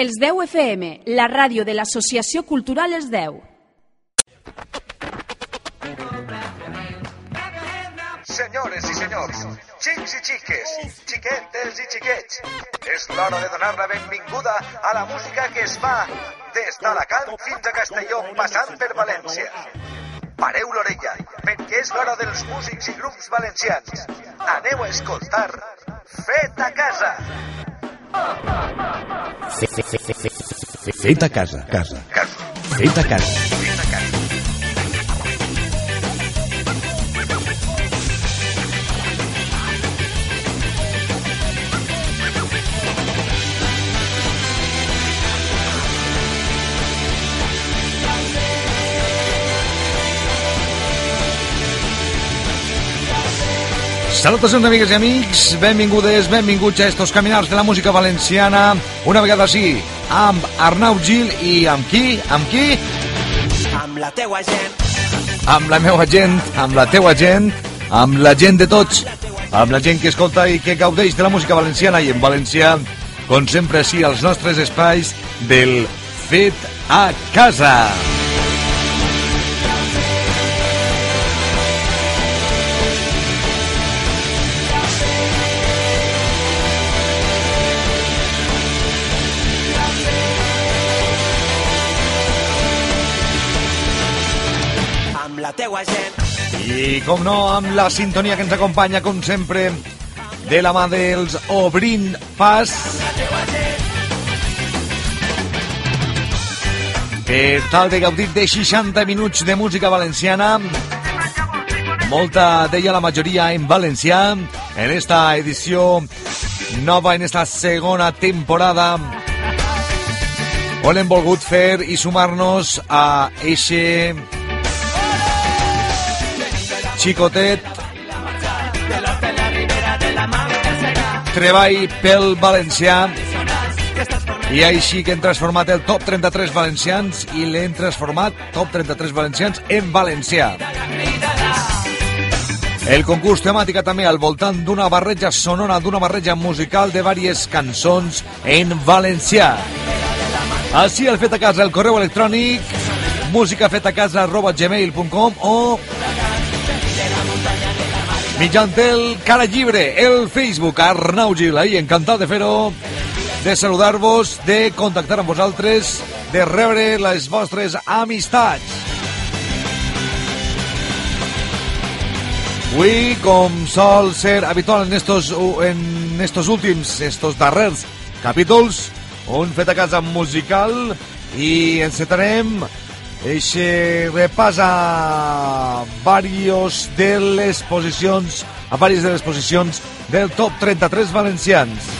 Els 10 FM, la ràdio de l'Associació Cultural Els 10. Senyores i senyors, xics i xiques, xiquetes i xiquets, és l'hora de donar la benvinguda a la música que es fa des d'Alacant fins a Castelló, passant per València. Pareu l'orella, perquè és l'hora dels músics i grups valencians. Aneu a escoltar Fet a casa. Fet a casa, casa. Casa. Fet a casa. Fet a casa. Salutacions, amigues i amics. Benvingudes, benvinguts a estos caminars de la música valenciana. Una vegada sí, amb Arnau Gil i amb qui? Amb qui? amb la teua gent. Amb la meva gent, amb la teua gent, amb la gent de tots, amb la gent que escolta i que gaudeix de la música valenciana i en valencià, com sempre sí, als nostres espais del Fet a Casa. Amb la gent. I, com no, amb la sintonia que ens acompanya, com sempre, de la mà dels Obrint Pas. Per tal de gaudir de 60 minuts de música valenciana, molta d'ella, la majoria en valencià, en esta edició nova, en esta segona temporada, on hem volgut fer i sumar-nos a eixe xicotet. Treball pel valencià. I així que hem transformat el top 33 valencians i l'hem transformat top 33 valencians en valencià. El concurs temàtica també al voltant d'una barreja sonora, d'una barreja musical de diverses cançons en valencià. Així el fet a casa, el correu electrònic musicafetacasa arroba gmail.com o mitjançant el cara llibre, el Facebook, Arnau Gil, ahí, encantat de fer-ho, de saludar-vos, de contactar amb vosaltres, de rebre les vostres amistats. Avui, com sol ser habitual en estos, en estos últims, estos darrers capítols, un fet a casa musical i encetarem eixe repàs a varios de les posicions a diverses de les posicions del top 33 valencians.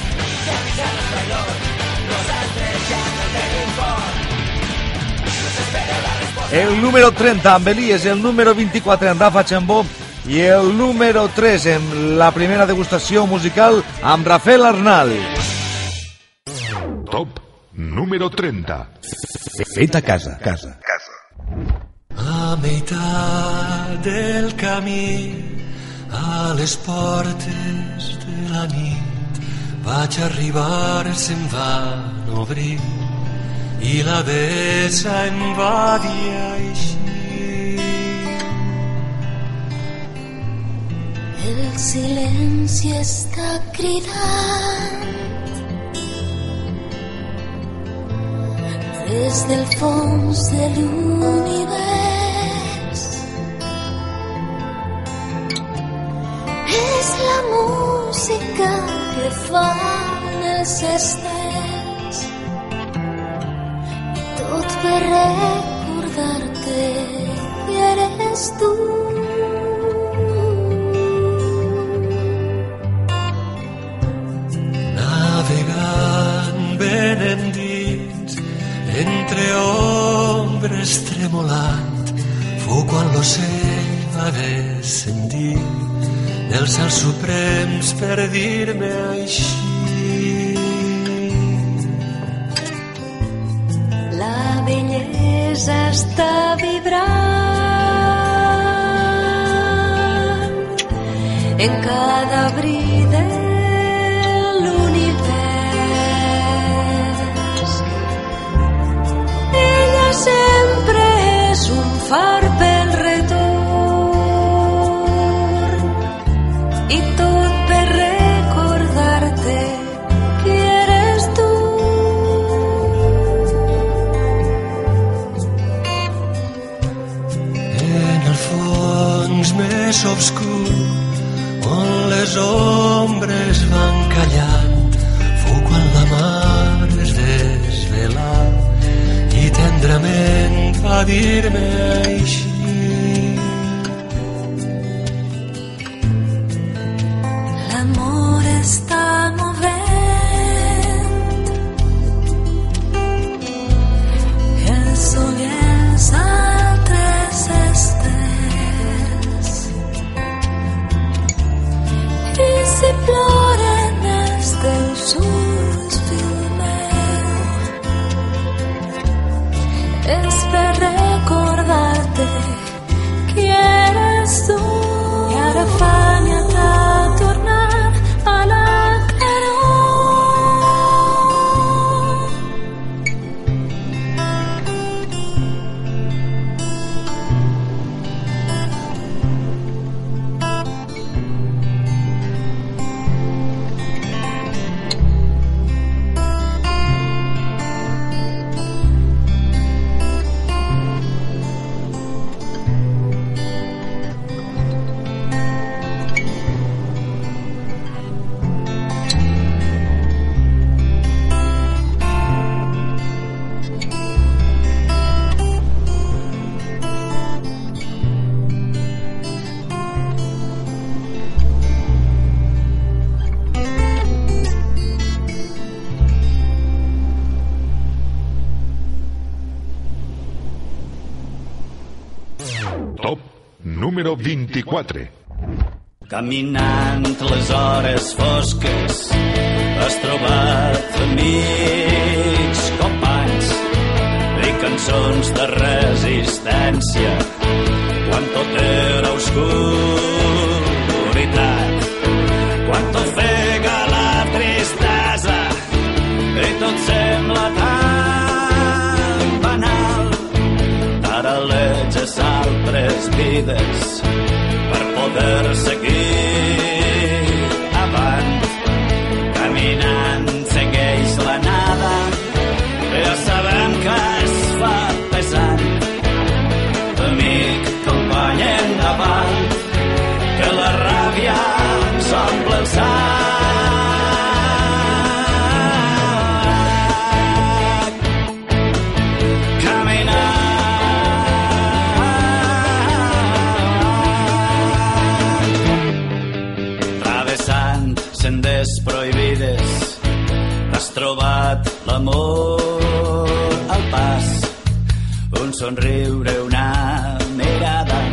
El número 30 amb Elies, el número 24 en Rafa Chambó i el número 3 en la primera degustació musical amb Rafael Arnal. Top número 30. Fet a casa, casa. A meitat del camí, a les portes de la nit, vaig arribar, se'm van obrir i la besa em va dir així. El silenci està cridant des del fons de l'univers. Música que fan els estels i tot per recordar-te que eres tu. navegant ben endins entre ombres tremolant fou quan l'ocell va descendir dels els suprems per dir-me així. La bellesa està vibrant en cada abril l'univers. Ella sempre és un far les ombres van callar fou quan la mar es desvelà i tendrament va dir-me així 24. Caminant les hores fosques has trobat amics companys i cançons de resistència quan tot era obscur les altres vides per poder seguir. somriure una mirada,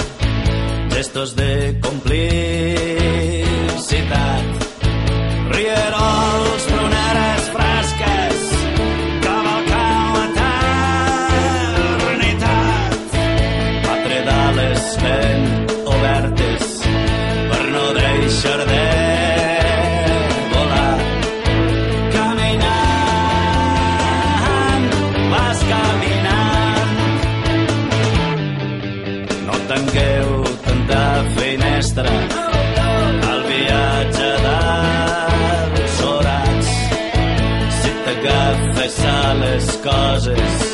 gestos de cumplir. causes.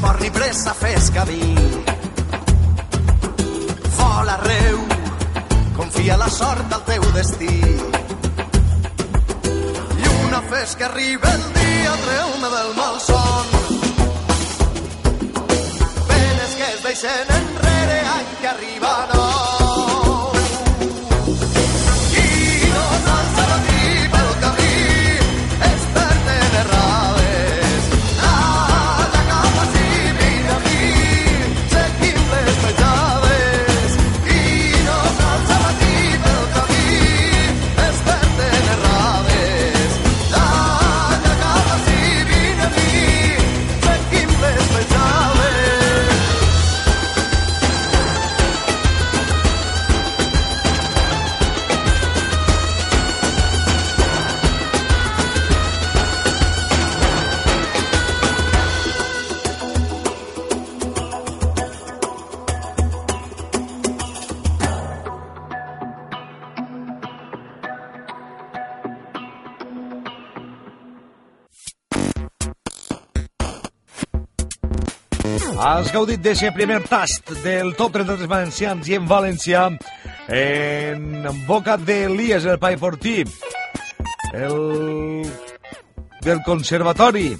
Sense por ni pressa, fes camí. Vola arreu, confia la sort al teu destí. Lluna, fes que arriba el dia, treu-me del malson. penes que es deixen enrere any que arriba nou. Has gaudit d'aquest primer tast del top 33 valencians i en València en boca d'Elias, el Paiportí, el del Conservatori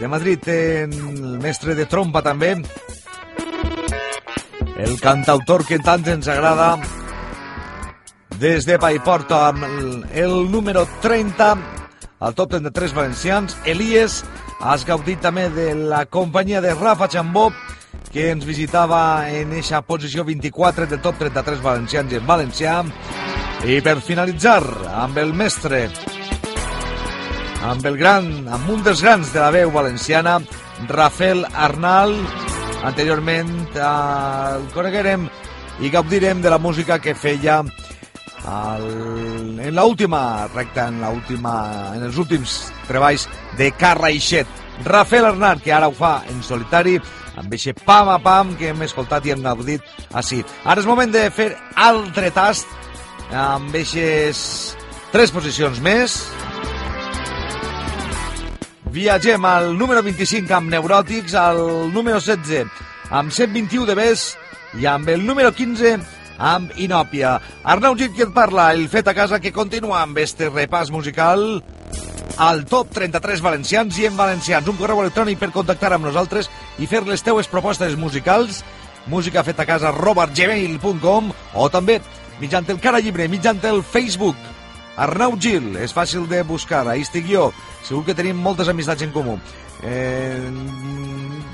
de Madrid, en el mestre de trompa també, el cantautor que tant ens agrada, des de Paiporta amb el, el número 30 al top 33 valencians, Elies, has gaudit també de la companyia de Rafa Chambó, que ens visitava en eixa posició 24 del top 33 valencians en valencià. I per finalitzar, amb el mestre, amb el gran, amb un dels grans de la veu valenciana, Rafael Arnal, anteriorment eh, el coneguerem i gaudirem de la música que feia el, en l'última recta, en, l'última, en els últims treballs de Carra Ixet. Rafael Arnal, que ara ho fa en solitari, amb eixe pam a pam que hem escoltat i hem gaudit així. Ara és moment de fer altre tast amb eixes tres posicions més. Viatgem al número 25 amb Neuròtics, al número 16 amb 121 de Bes i amb el número 15 amb Inòpia. Arnau Gil, qui et parla, el fet a casa que continua amb este repàs musical al top 33 valencians i en valencians. Un correu electrònic per contactar amb nosaltres i fer les teues propostes musicals. Música feta a casa robertgmail.com o també mitjant el cara llibre, mitjant el Facebook. Arnau Gil, és fàcil de buscar ahí estic jo, segur que tenim moltes amistats en comú. Eh,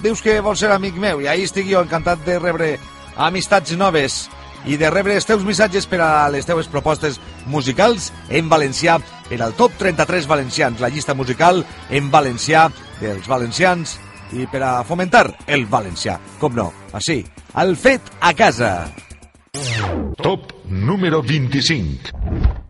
dius que vols ser amic meu i ahí estic jo encantat de rebre amistats noves i de rebre els teus missatges per a les teves propostes musicals en valencià per al top 33 valencians, la llista musical en valencià dels valencians i per a fomentar el valencià, com no, així, el fet a casa. Top número 25.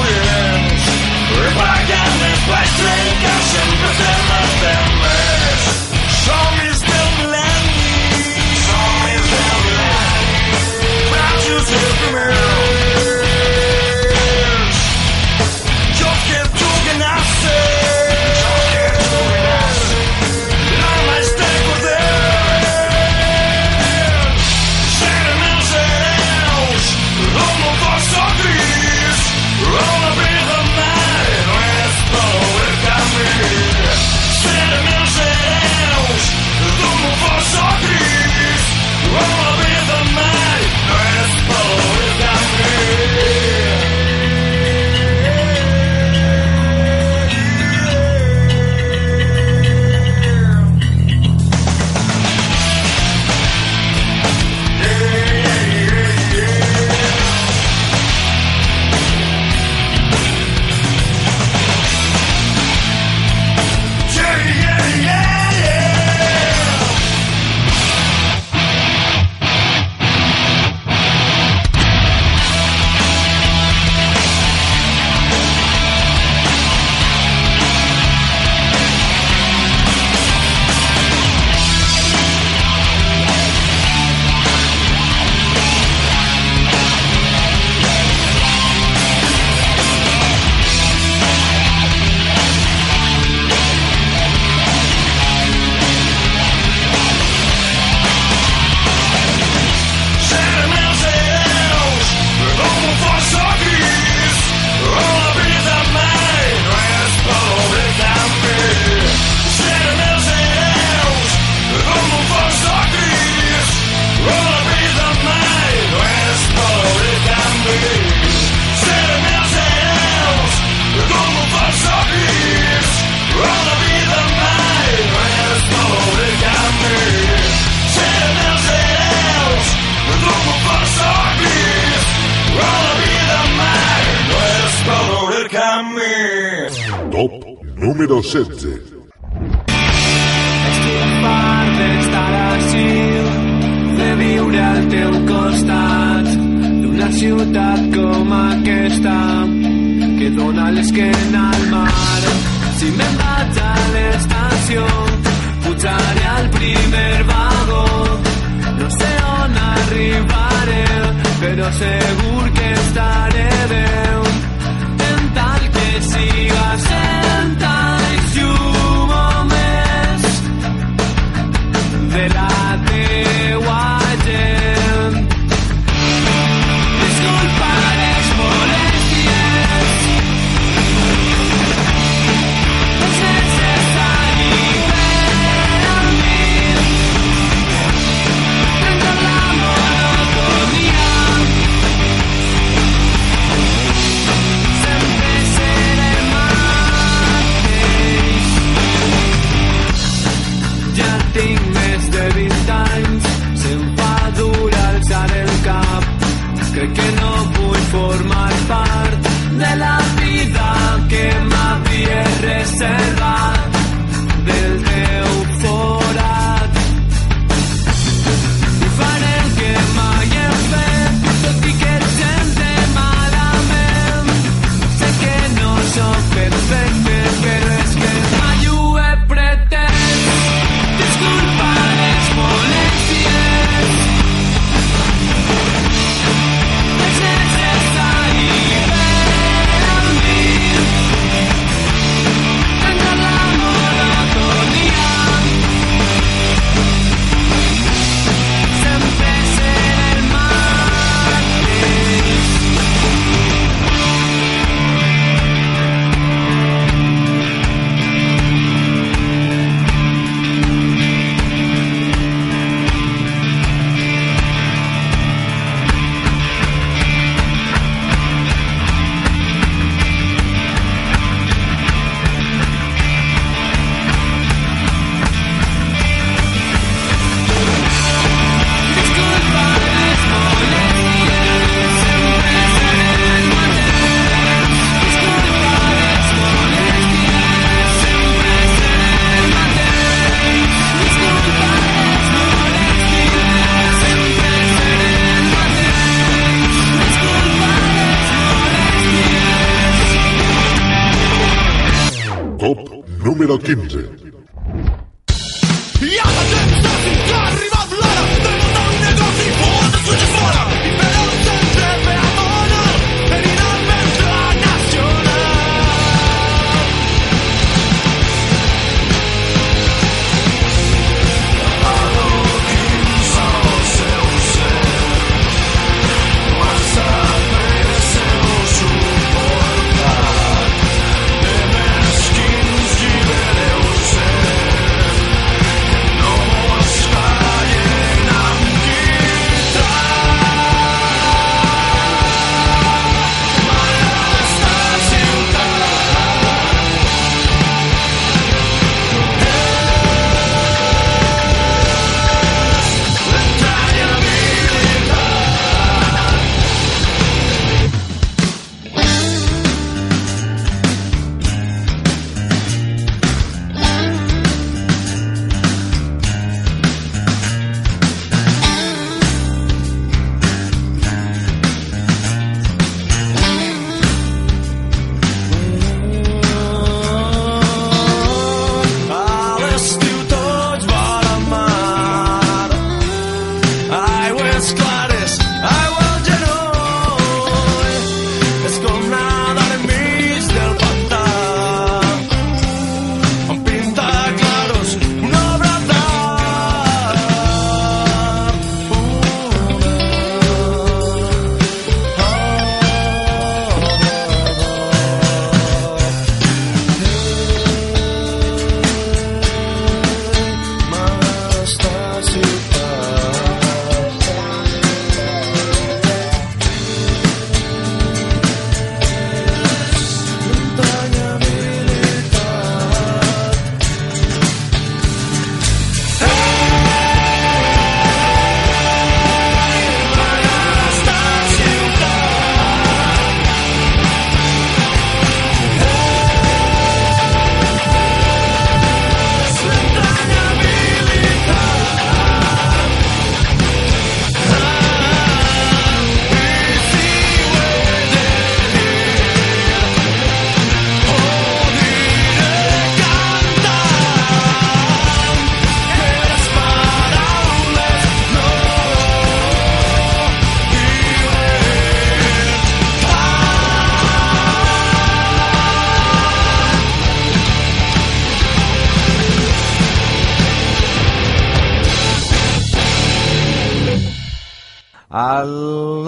چھ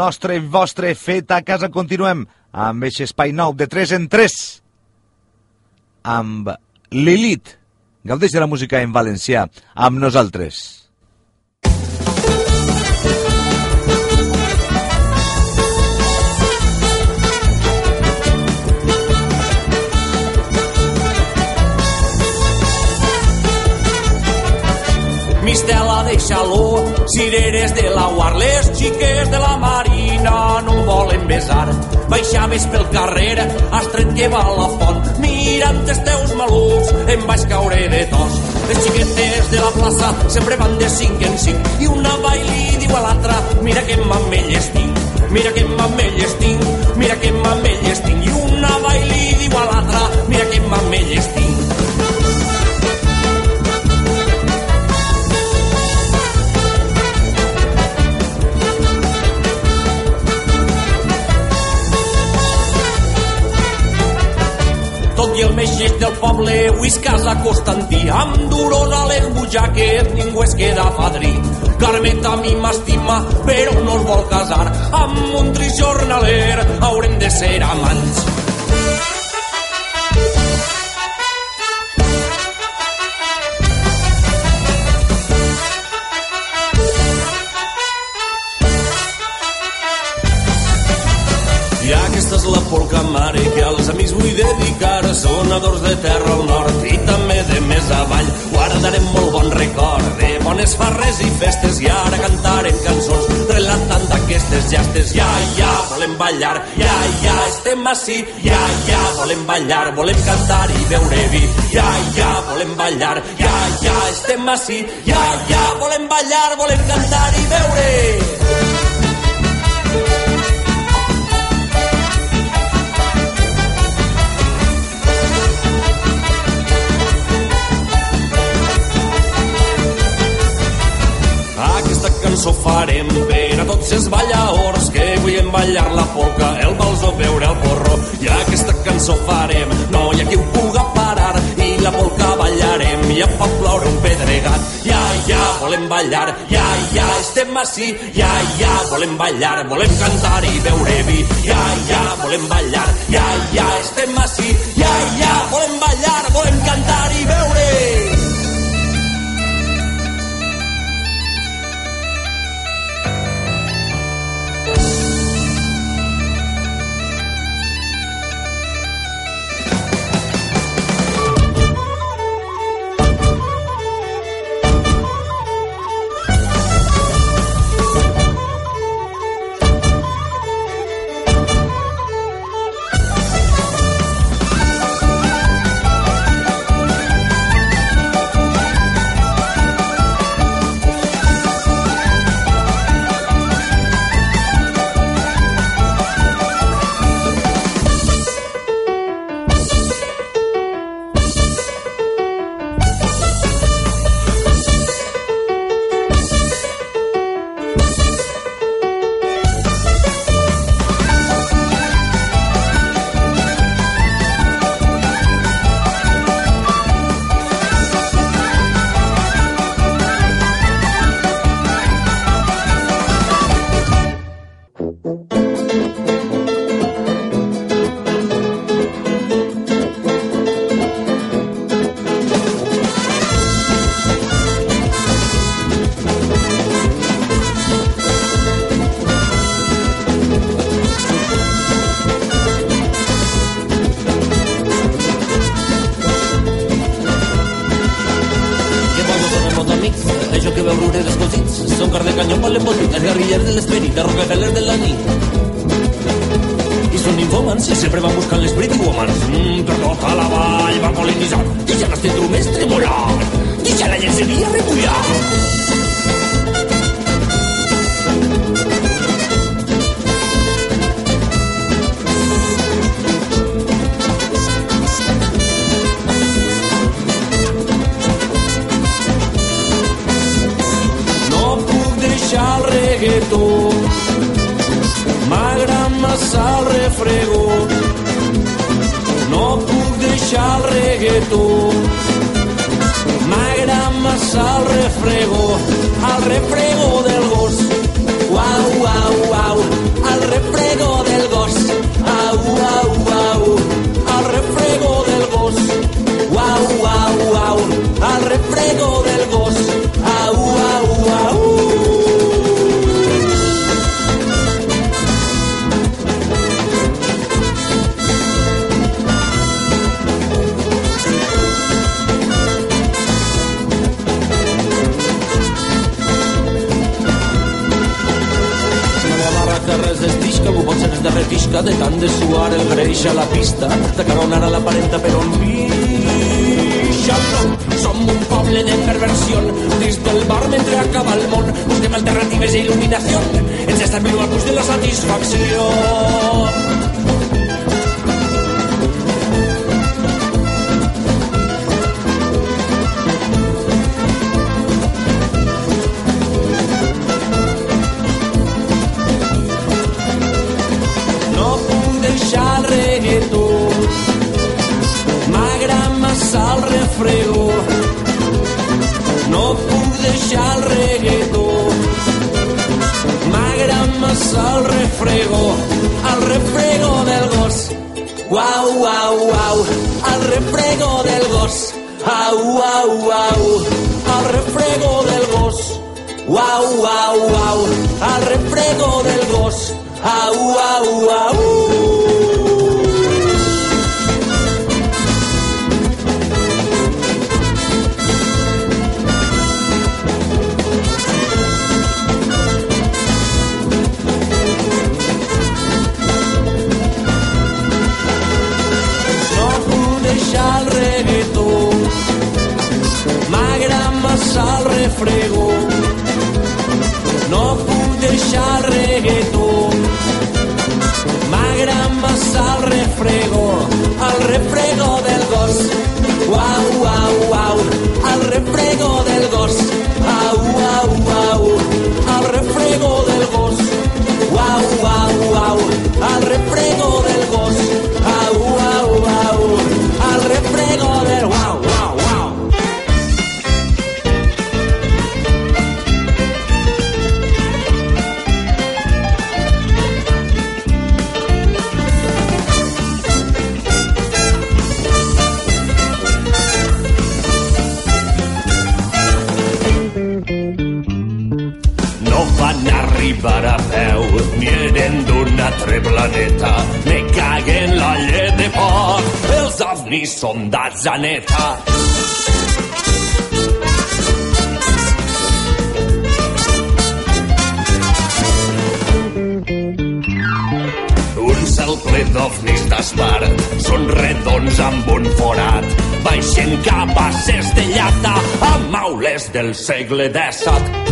nostre i vostre fet a casa continuem amb aquest espai nou de 3 en 3 amb Lilith. Gaudeix de la música en valencià amb nosaltres. Mistela de xaló, cireres de la Guar, les xiques de la no volen besar. Baixaves pel carrer, has tret que va a la font, mirant els teus malucs, em vaig caure de tos. Les xiquetes de la plaça sempre van de cinc en cinc, i una va i li diu a l'altra, mira que mamelles tinc, mira que mamelles tinc, mira que mamelles tinc, i una va i li diu a l'altra, mira que mamelles tinc. El més del poble avui es casa Constantí. Amb durós a les butxaques ningú es queda fadrí. Carmeta a mi m'estima però no es vol casar. Amb un trist jornaler haurem de ser amants. És la polca mare que als amics vull dedicar sonadors de terra al nord i també de més avall. Guardarem molt bon record de bones farres i festes i ara cantarem cançons. Relatant aquestes gestes ja, ja, volem ballar ja, ja, estem així ja, ja, volem ballar, volem cantar i beure vi. Ja, ja, volem ballar ja, ja, estem així ja, ja, volem ballar, volem cantar i beure tots els ballaors que vull ballar la polca, el vals o veure el porro. I aquesta cançó farem, no hi ha qui ho puga parar, i la polca ballarem, ja fa ploure un pedregat. Ja, ja, volem ballar, ja, ja, estem així, ja, ja, volem ballar, volem cantar i beure vi. Ja, ja, volem ballar, ja, ja, estem així, ja, ja, volem ballar, volem cantar i beure. M'agrada massa el refregó No puc deixar el reggaetó M'agrada massa el refregó El refregó del gos Uau, uau, uau El refregó del gos Au, au, au El refregó del gos altre planeta. Me caguen la llet de porc, els ovnis són d'atzaneta. Un cel ple d'ovnis d'espart són redons amb un forat. Baixen cap a Cestellata amb maules del segle XVII.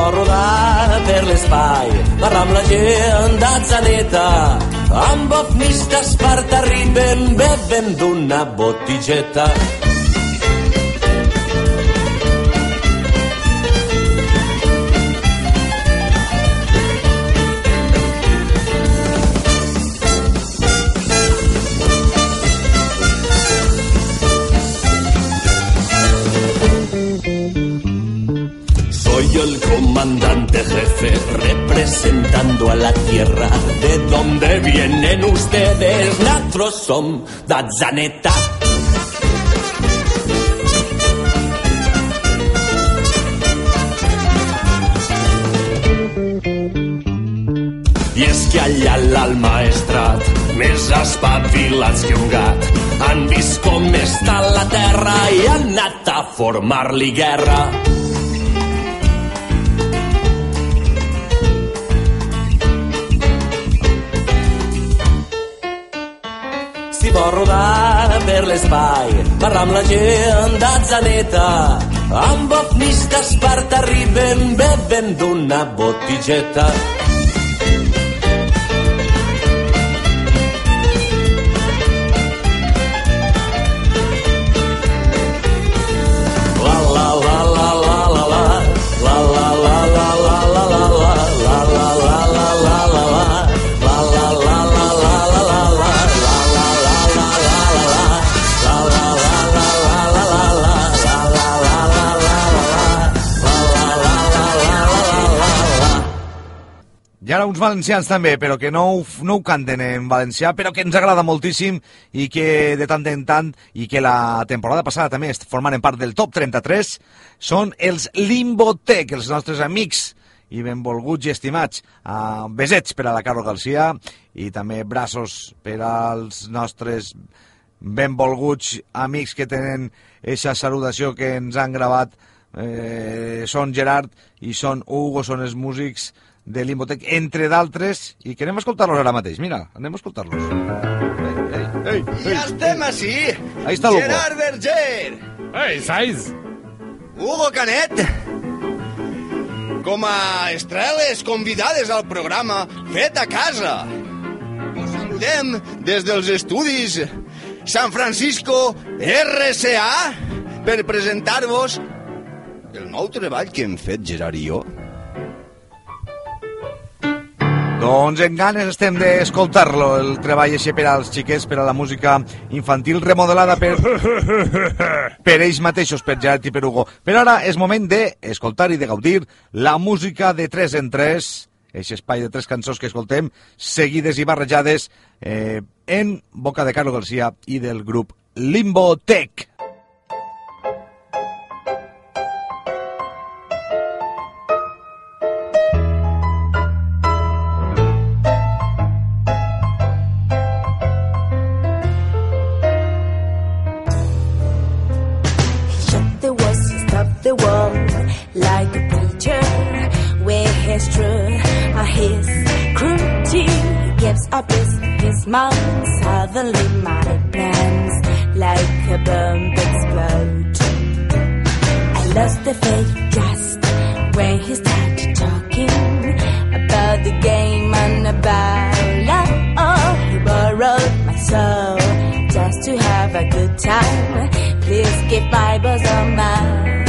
va rodar per l'espai. La gent agenda amb ofnistes per t'arriben, bevent d'una botigueta. Soy el comandante jefe representando a la tierra. ¿De dónde vienen ustedes? Nosotros son Dazzaneta. I és que allà l'alt maestrat, més espavilats que un gat, han vist com està la terra i han anat a formar-li guerra. L'espai, parlar amb la gent d'atzaneta, amb ovnis d'Esparta arriben bevent d'una botigueta. Valencians també, però que no, ho- no ho canten en valencià, però que ens agrada moltíssim i que de tant en tant, i que la temporada passada també formaren part del top 33, són els Limbotec, els nostres amics i benvolguts i estimats. Uh, besets per a la Carol Garcia i també braços per als nostres benvolguts amics que tenen aquesta salutació que ens han gravat eh, són Gerard i són Hugo, són els músics de Limbotec, entre d'altres, i que anem a escoltar-los ara mateix. Mira, anem a escoltar-los. Ei, ei, ei, Ja estem així. Ahí està l'Hugo. Gerard Berger. Ei, Saiz! Hugo Canet. Com a estreles convidades al programa Fet a casa. Us saludem des dels estudis San Francisco RCA per presentar-vos el nou treball que hem fet Gerard i jo. Doncs en ganes estem d'escoltar-lo, el treball així per als xiquets, per a la música infantil remodelada per, per ells mateixos, per Gerard i per Hugo. Però ara és moment d'escoltar i de gaudir la música de 3 en 3, aquest espai de tres cançons que escoltem, seguides i barrejades eh, en boca de Carlos García i del grup Limbo Tech. His cruelty gives up his, his mind. Suddenly my plans like a bomb explode. I lost the faith just when he started talking about the game and about love. Oh, he borrowed my soul just to have a good time. Please give my bosom mine.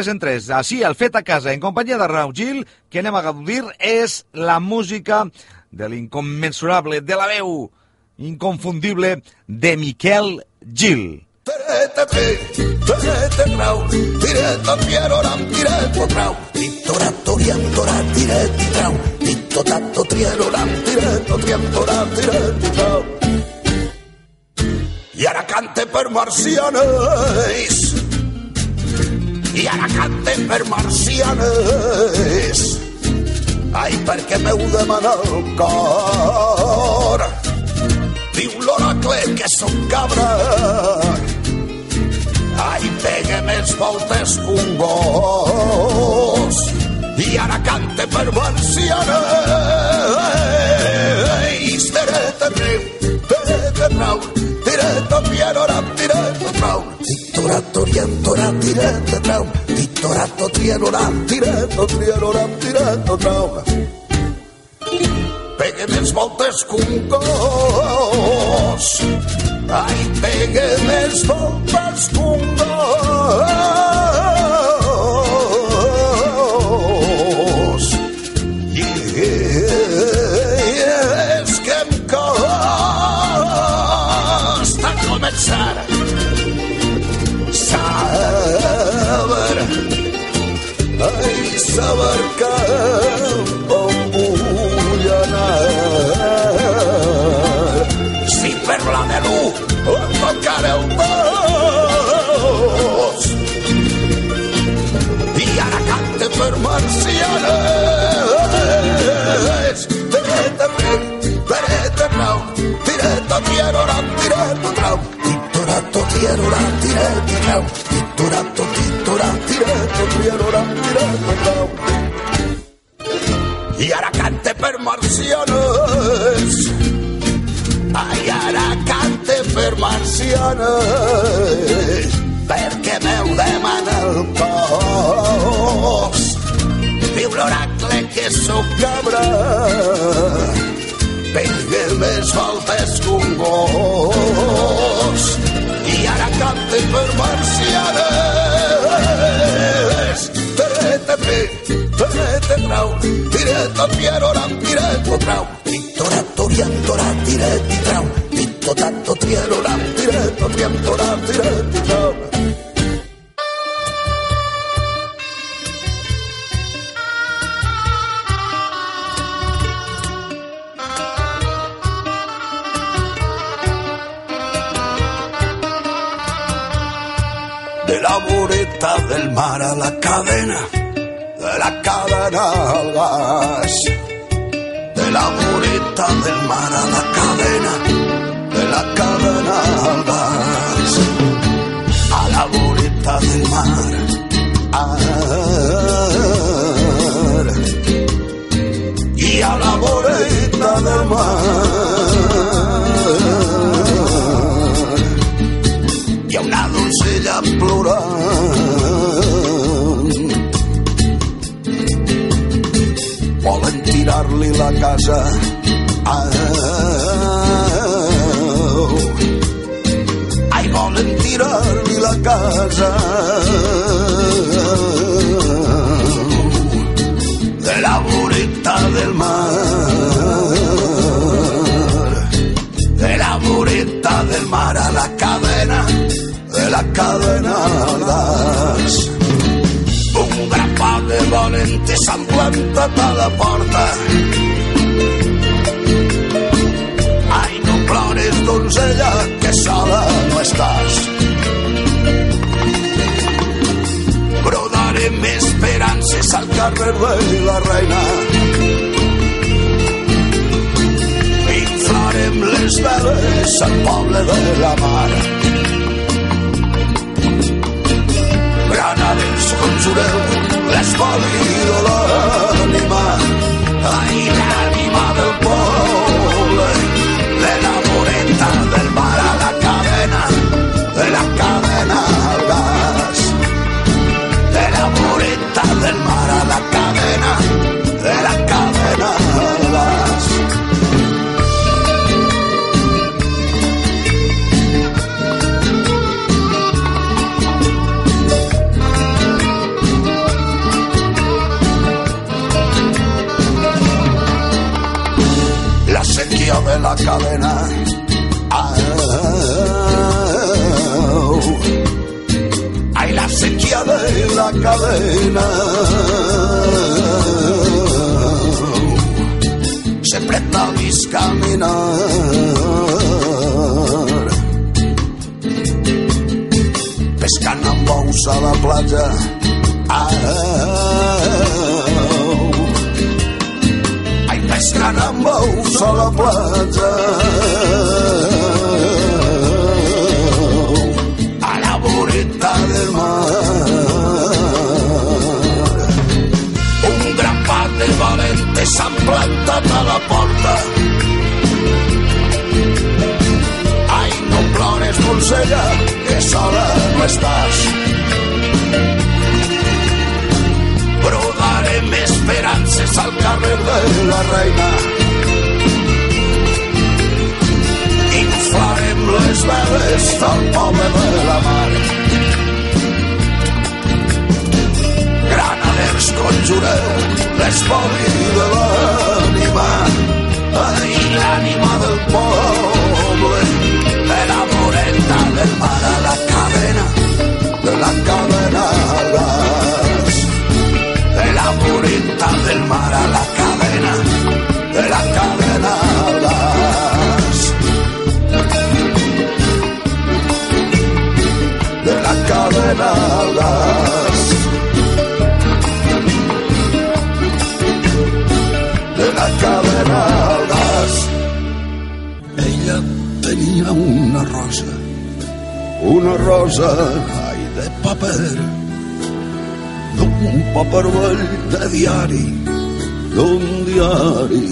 3 en 3, així, el fet a casa, en companyia de Raúl Gil, que anem a gaudir, és la música de l'incommensurable, de la veu inconfundible de Miquel Gil. Terete tri, terete trau, tireto tieroram, tireto trau, titorato riantora, tireti trau, titotato trieroram, tireto triantora, tireti trau. I ara cante per marcianes, i ara cante per marcianes, ai, perquè m'heu demanat el cor. Diu l'oracle que sóc cabra, ai, pegue més voltes que un gos. I ara cante per marcianes, tereta riu, tereta trau, tireta pierora, tireta trau, titorato rientora, tireta trau, titorato trienora, tireta trienora, tireta trau. Pegue més voltes que un gos. Ai, pegue més voltes que un gos. Saber que on vull anar. Si per la de per marcianes. Ai, ara cante per marcianes. Perquè m'heu demanat el cos. Diu l'oracle que sóc cabra. Pegue més voltes que un gos. I ara cante per marcianes. perrete tre, perrete trau, diretto piero rampiretto trau, vittoria torianto rampiretti trau, vitto tanto triero rampiretto trianto rampiretti. Del mar a la cadena, de la cadena al gas. De la voreta del mar a la cadena, de la cadena al gas. A la voreta del mar. Y a la voreta del mar. hi ha una doncella plorant. Volen tirar-li la casa. Au. Ai, la casa. De la voreta del mar de la voreta del mar a la cadena, de la cadena. De valentes s'han plantat a la porta. Ai, no plores, donzella, que sola no estàs. Brodarem esperances al carrer de la reina. inflarem les veles al poble de la mar. Granaders, conjureu l'espoli de l'ànima, ai, l'ànima del poble, de la voreta del mar a la cadena, de la cadena al de la voreta del mar a la cadena, cadena. Au. Ay, la sequía de la cadena. Se presta a mis caminar. Pescant amb bous a la platja. Au. Pescant amb bous a la platja. A la voreta del mar. Un gran par de valentes s'han plantat a la porta. Ai, no plores, Montsella, que sola no estàs. Brodarem esperances al carrer de la reina. Inflarem les veles del poble de la mar. Granaders conjureu l'espoli de gas. De la cadena al gas. Ella tenia una rosa, una rosa, ai, de paper, d'un paper vell de diari, d'un diari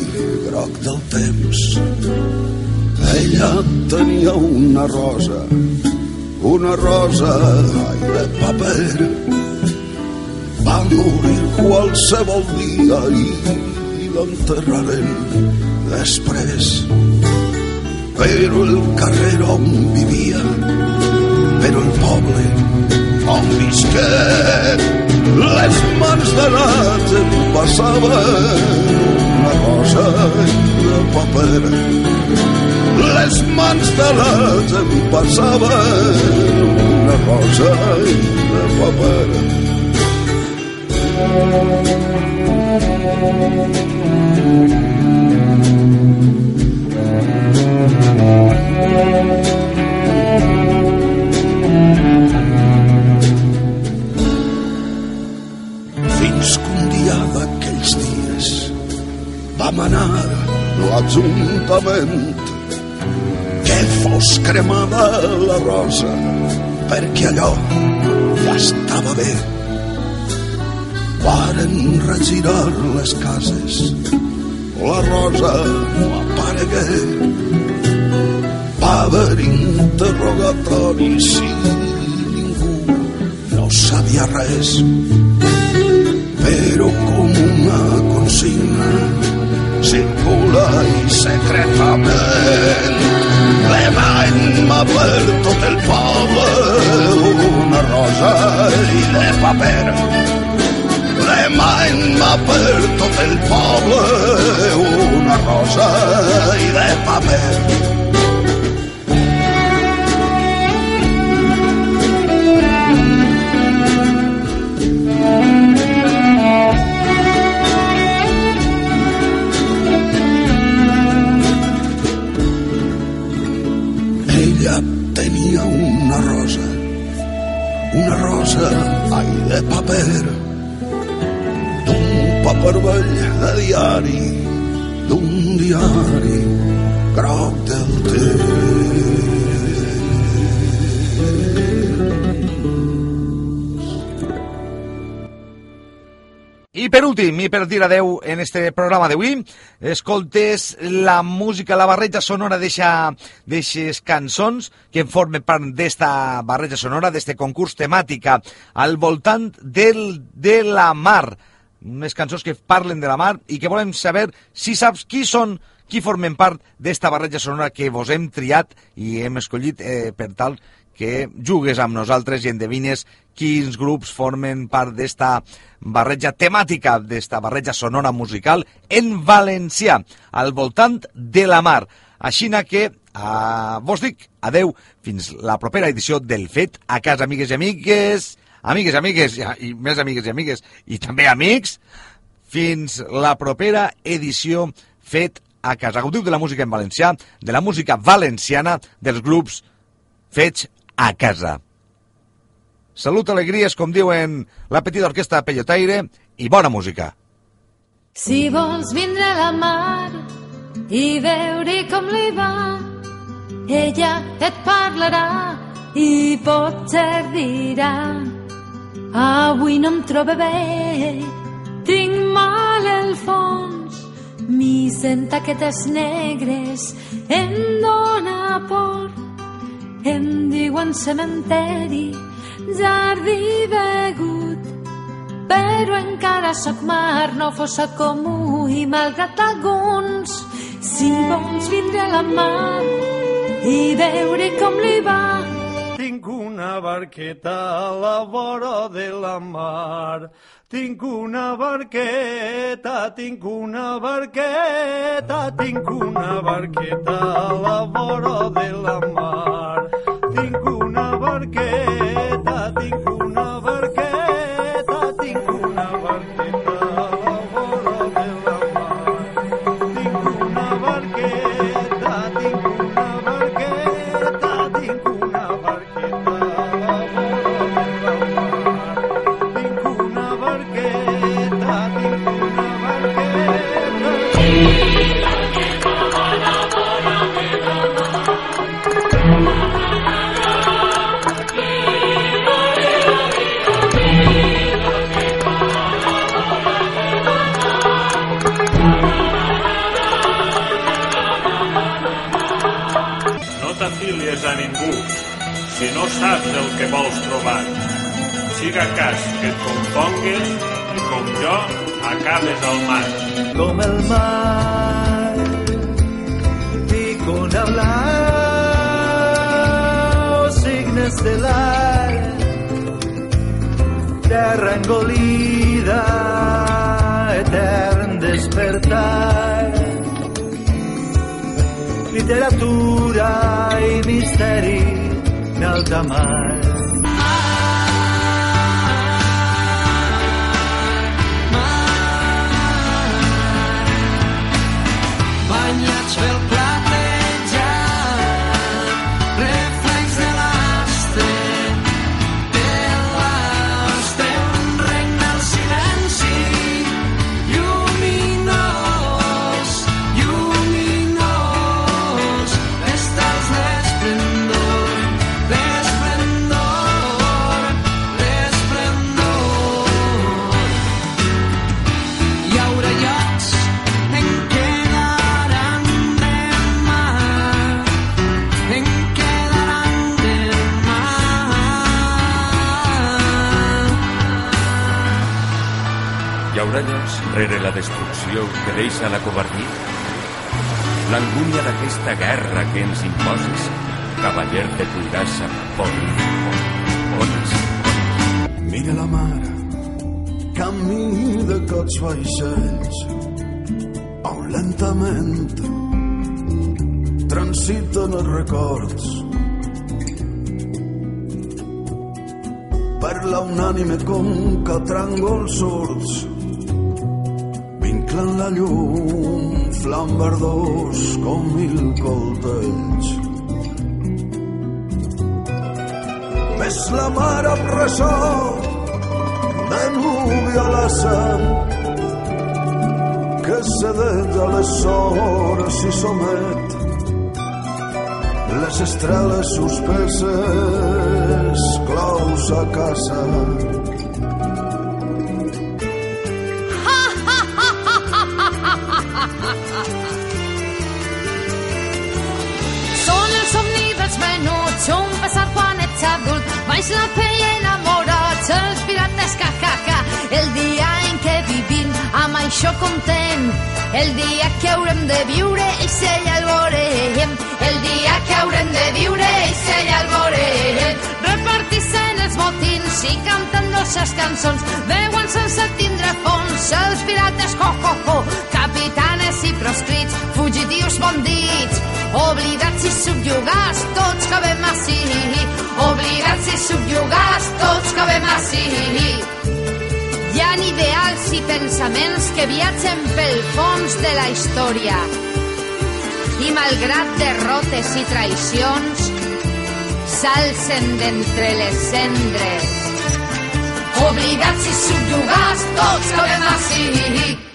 groc del temps. Ella tenia una rosa, una rosa, de paper, va morir qualsevol dia i, l'enterraren després. Però el carrer on vivia, però el poble on visqué, les mans de l'àtem passaven una rosa de paper. Les mans de l'àtem passaven una rosa de paper. Fins que un dia d'aquells dies vam anar a l'Ajuntament que fos cremada la rosa perquè allò ja estava bé. Varen regirar les cases, la rosa no aparegué. Va haver interrogatoris i ningú no sabia res però circula i secretament l'emaima per tot el poble una rosa i de paper. L'emaima per tot el poble una rosa i de paper rosa, ai, de paper, d'un paper vell de diari, d'un diari groc del I per últim, i per dir adeu en este programa d'avui, escoltes la música, la barreja sonora d'eixes cançons que formen part d'esta barreja sonora, d'este concurs temàtica al voltant del, de la mar. Unes cançons que parlen de la mar i que volem saber si saps qui són qui formen part d'esta barreja sonora que vos hem triat i hem escollit eh, per tal que jugues amb nosaltres i endevines quins grups formen part d'esta barreja temàtica, d'esta barreja sonora musical en valencià, al voltant de la mar. Aixina que uh, vos dic adeu fins la propera edició del Fet a casa, amigues i amigues, amigues i amigues, i més amigues i amigues, i també amics, fins la propera edició Fet a casa. Gaudiu de la música en valencià, de la música valenciana dels grups fets a casa. Salut, alegries, com diuen la petita orquestra Pellotaire, i bona música. Si vols vindre a la mar i veure com li va, ella et parlarà i potser dirà avui no em trobo bé, tinc mal al fons, mi sentaquetes negres em dóna por, em diuen cementeri, jardí begut, però encara sóc mar, no fos comú i malgrat alguns, si vols vindre a la mar i veure com li va. Tinc una barqueta a la vora de la mar. Tinc una barqueta, tinc una barqueta, tinc una barqueta a la vora de la mar. Tinc una barqueta, tinc una barqueta, Siga cas que et confongues i com jo acabes al mar. como el mar y con hablar signo estelar terra engolida etern despertar literatura i misteri en alta mar rere la destrucció que deixa la covardia? L'angúnia d'aquesta guerra que ens imposes, cavaller de cuirassa, polític, bones. Mira la mar, camí de cots vaixells, on lentament transiten els records. Per la unànime conca tràngols sords, vinclen la llum, flam verdós com mil coltells. Ves la mar amb ressò de núvia a la sang que cedeix a les hores i somet les estrelles suspeses claus a casa els menuts, un passat quan ets adult, baix la pell enamorats, els pirates cacaca, el dia en què vivim amb això content, el dia que haurem de viure i se ja el el dia que haurem de viure i se ja el veurem. Els botins i cantant dolces cançons, veuen sense tindre fons, els pirates ho ho ho, capitanes i proscrits, fugitius bandits, Oblidats i subjugats, tots cabem ací. Oblidats i subjugats, tots cabem ací. Hi ha ideals i pensaments que viatgen pel fons de la història. I malgrat derrotes i traïcions, s'alcen d'entre les cendres. Oblidats i subjugats, tots cabem ací.